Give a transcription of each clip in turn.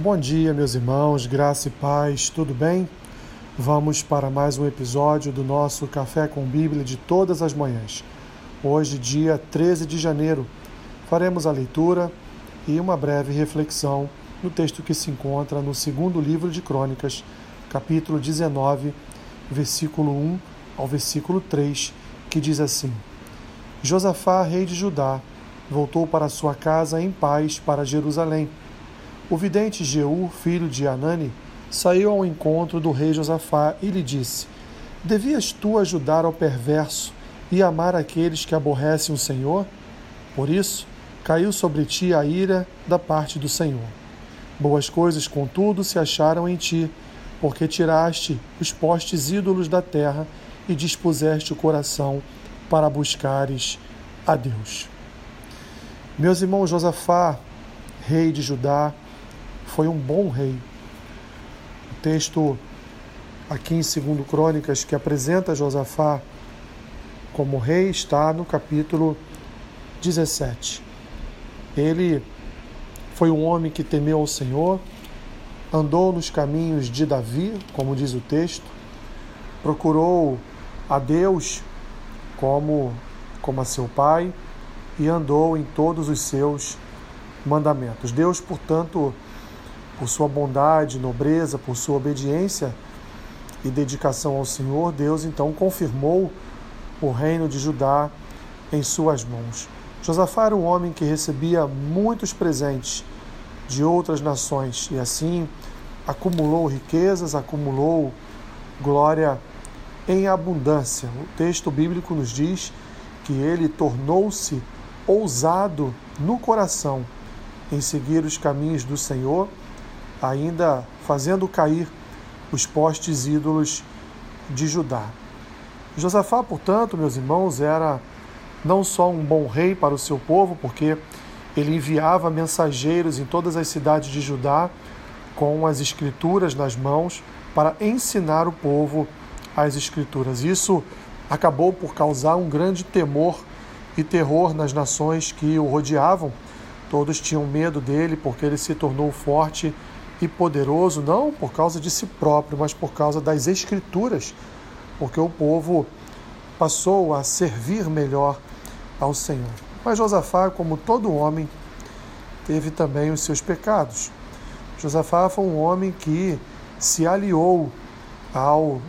Bom dia, meus irmãos, graça e paz, tudo bem? Vamos para mais um episódio do nosso Café com Bíblia de todas as manhãs. Hoje, dia 13 de janeiro, faremos a leitura e uma breve reflexão no texto que se encontra no segundo livro de Crônicas, capítulo 19, versículo 1 ao versículo 3, que diz assim: Josafá, rei de Judá, voltou para sua casa em paz para Jerusalém o vidente Jeú, filho de Anani, saiu ao encontro do rei Josafá e lhe disse: Devias tu ajudar ao perverso e amar aqueles que aborrecem o Senhor? Por isso, caiu sobre ti a ira da parte do Senhor. Boas coisas, contudo, se acharam em ti, porque tiraste os postes ídolos da terra e dispuseste o coração para buscares a Deus. Meus irmãos, Josafá, rei de Judá, foi um bom rei. O texto aqui em 2 Crônicas que apresenta Josafá como rei está no capítulo 17. Ele foi um homem que temeu ao Senhor, andou nos caminhos de Davi, como diz o texto, procurou a Deus como, como a seu pai e andou em todos os seus mandamentos. Deus, portanto, por sua bondade, nobreza, por sua obediência e dedicação ao Senhor, Deus então confirmou o reino de Judá em suas mãos. Josafá era um homem que recebia muitos presentes de outras nações e assim acumulou riquezas, acumulou glória em abundância. O texto bíblico nos diz que ele tornou-se ousado no coração em seguir os caminhos do Senhor ainda fazendo cair os postes ídolos de Judá. Josafá, portanto, meus irmãos, era não só um bom rei para o seu povo, porque ele enviava mensageiros em todas as cidades de Judá com as escrituras nas mãos para ensinar o povo as escrituras. Isso acabou por causar um grande temor e terror nas nações que o rodeavam. Todos tinham medo dele porque ele se tornou forte e poderoso, não por causa de si próprio, mas por causa das Escrituras, porque o povo passou a servir melhor ao Senhor. Mas Josafá, como todo homem, teve também os seus pecados. Josafá foi um homem que se aliou ao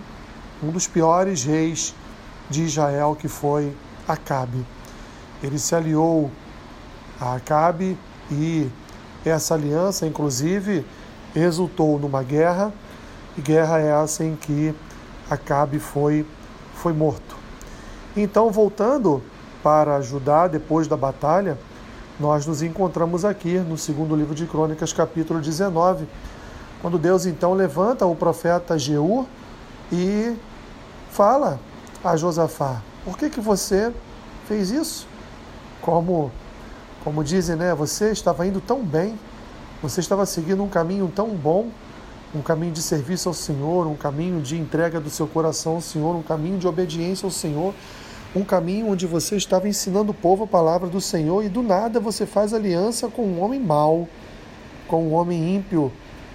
um dos piores reis de Israel, que foi Acabe. Ele se aliou a Acabe e essa aliança, inclusive, resultou numa guerra, e guerra é essa em que Acabe foi, foi morto. Então, voltando para Judá, depois da batalha, nós nos encontramos aqui no segundo livro de Crônicas, capítulo 19, quando Deus então levanta o profeta Jeú e fala a Josafá: Por que, que você fez isso? Como, como dizem, né? Você estava indo tão bem, você estava seguindo um caminho tão bom, um caminho de serviço ao Senhor, um caminho de entrega do seu coração ao Senhor, um caminho de obediência ao Senhor, um caminho onde você estava ensinando o povo a palavra do Senhor e do nada você faz aliança com um homem mau, com um homem ímpio,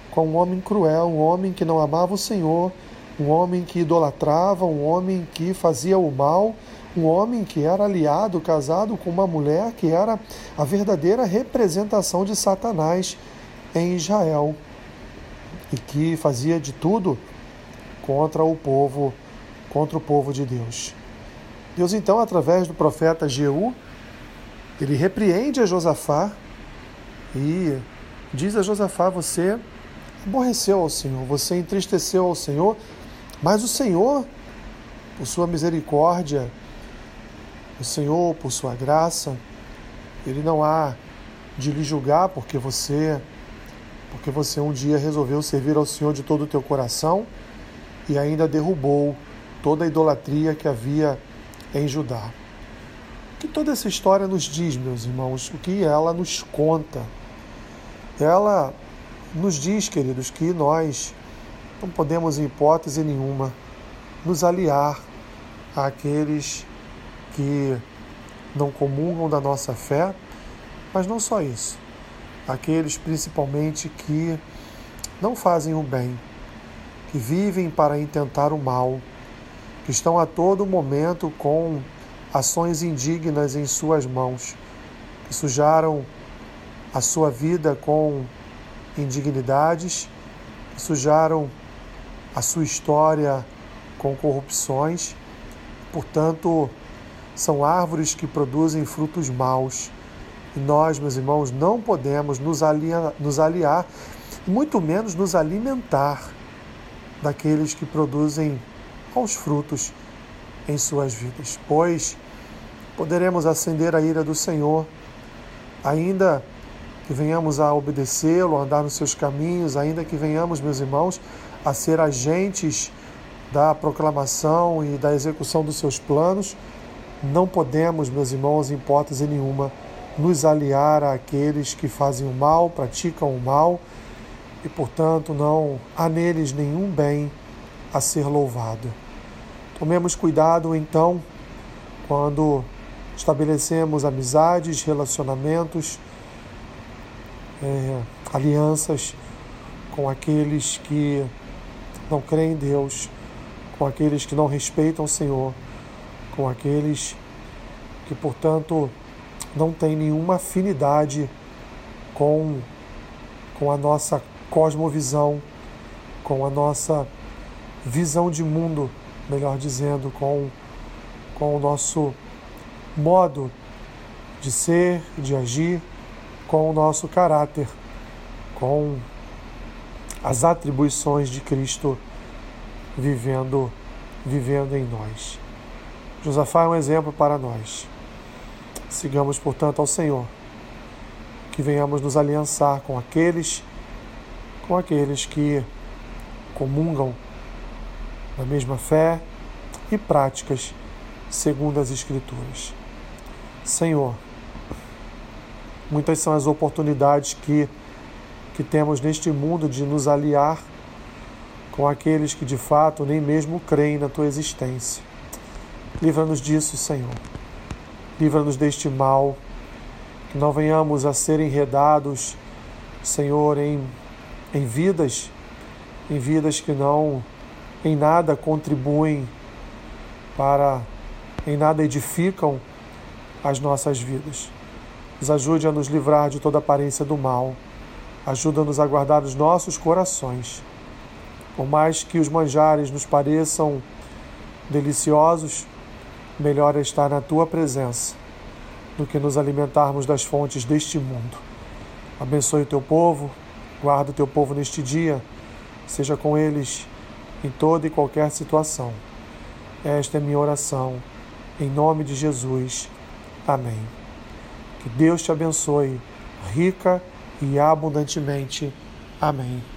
com um homem cruel, um homem que não amava o Senhor, um homem que idolatrava, um homem que fazia o mal um homem que era aliado, casado com uma mulher que era a verdadeira representação de Satanás em Israel e que fazia de tudo contra o povo, contra o povo de Deus. Deus então, através do profeta Jeú, ele repreende a Josafá e diz a Josafá: Você aborreceu ao Senhor, você entristeceu ao Senhor, mas o Senhor, por sua misericórdia, o Senhor, por sua graça, ele não há de lhe julgar porque você porque você um dia resolveu servir ao Senhor de todo o teu coração e ainda derrubou toda a idolatria que havia em Judá. O que toda essa história nos diz, meus irmãos? O que ela nos conta? Ela nos diz, queridos, que nós não podemos, em hipótese nenhuma, nos aliar àqueles que não comungam da nossa fé, mas não só isso, aqueles principalmente que não fazem o bem, que vivem para intentar o mal, que estão a todo momento com ações indignas em suas mãos, que sujaram a sua vida com indignidades, que sujaram a sua história com corrupções, portanto, são árvores que produzem frutos maus. E nós, meus irmãos, não podemos nos aliar, nos aliar muito menos nos alimentar daqueles que produzem maus frutos em suas vidas, pois poderemos acender a ira do Senhor, ainda que venhamos a obedecê-lo, a andar nos seus caminhos, ainda que venhamos, meus irmãos, a ser agentes da proclamação e da execução dos seus planos, não podemos, meus irmãos, em hipótese nenhuma, nos aliar àqueles que fazem o mal, praticam o mal e, portanto, não há neles nenhum bem a ser louvado. Tomemos cuidado, então, quando estabelecemos amizades, relacionamentos, é, alianças com aqueles que não creem em Deus, com aqueles que não respeitam o Senhor, com aqueles que, portanto, não têm nenhuma afinidade com, com a nossa cosmovisão, com a nossa visão de mundo, melhor dizendo, com, com o nosso modo de ser, de agir, com o nosso caráter, com as atribuições de Cristo vivendo, vivendo em nós. Josafá é um exemplo para nós. Sigamos, portanto, ao Senhor, que venhamos nos aliançar com aqueles, com aqueles que comungam da mesma fé e práticas segundo as Escrituras. Senhor, muitas são as oportunidades que, que temos neste mundo de nos aliar com aqueles que de fato nem mesmo creem na tua existência Livra-nos disso, Senhor. Livra-nos deste mal, que não venhamos a ser enredados, Senhor, em, em vidas, em vidas que não em nada contribuem para, em nada edificam as nossas vidas. Nos ajude a nos livrar de toda aparência do mal. Ajuda-nos a guardar os nossos corações. Por mais que os manjares nos pareçam deliciosos, melhor é estar na tua presença do que nos alimentarmos das fontes deste mundo. Abençoe o teu povo, guarda o teu povo neste dia, seja com eles em toda e qualquer situação. Esta é minha oração, em nome de Jesus. Amém. Que Deus te abençoe rica e abundantemente. Amém.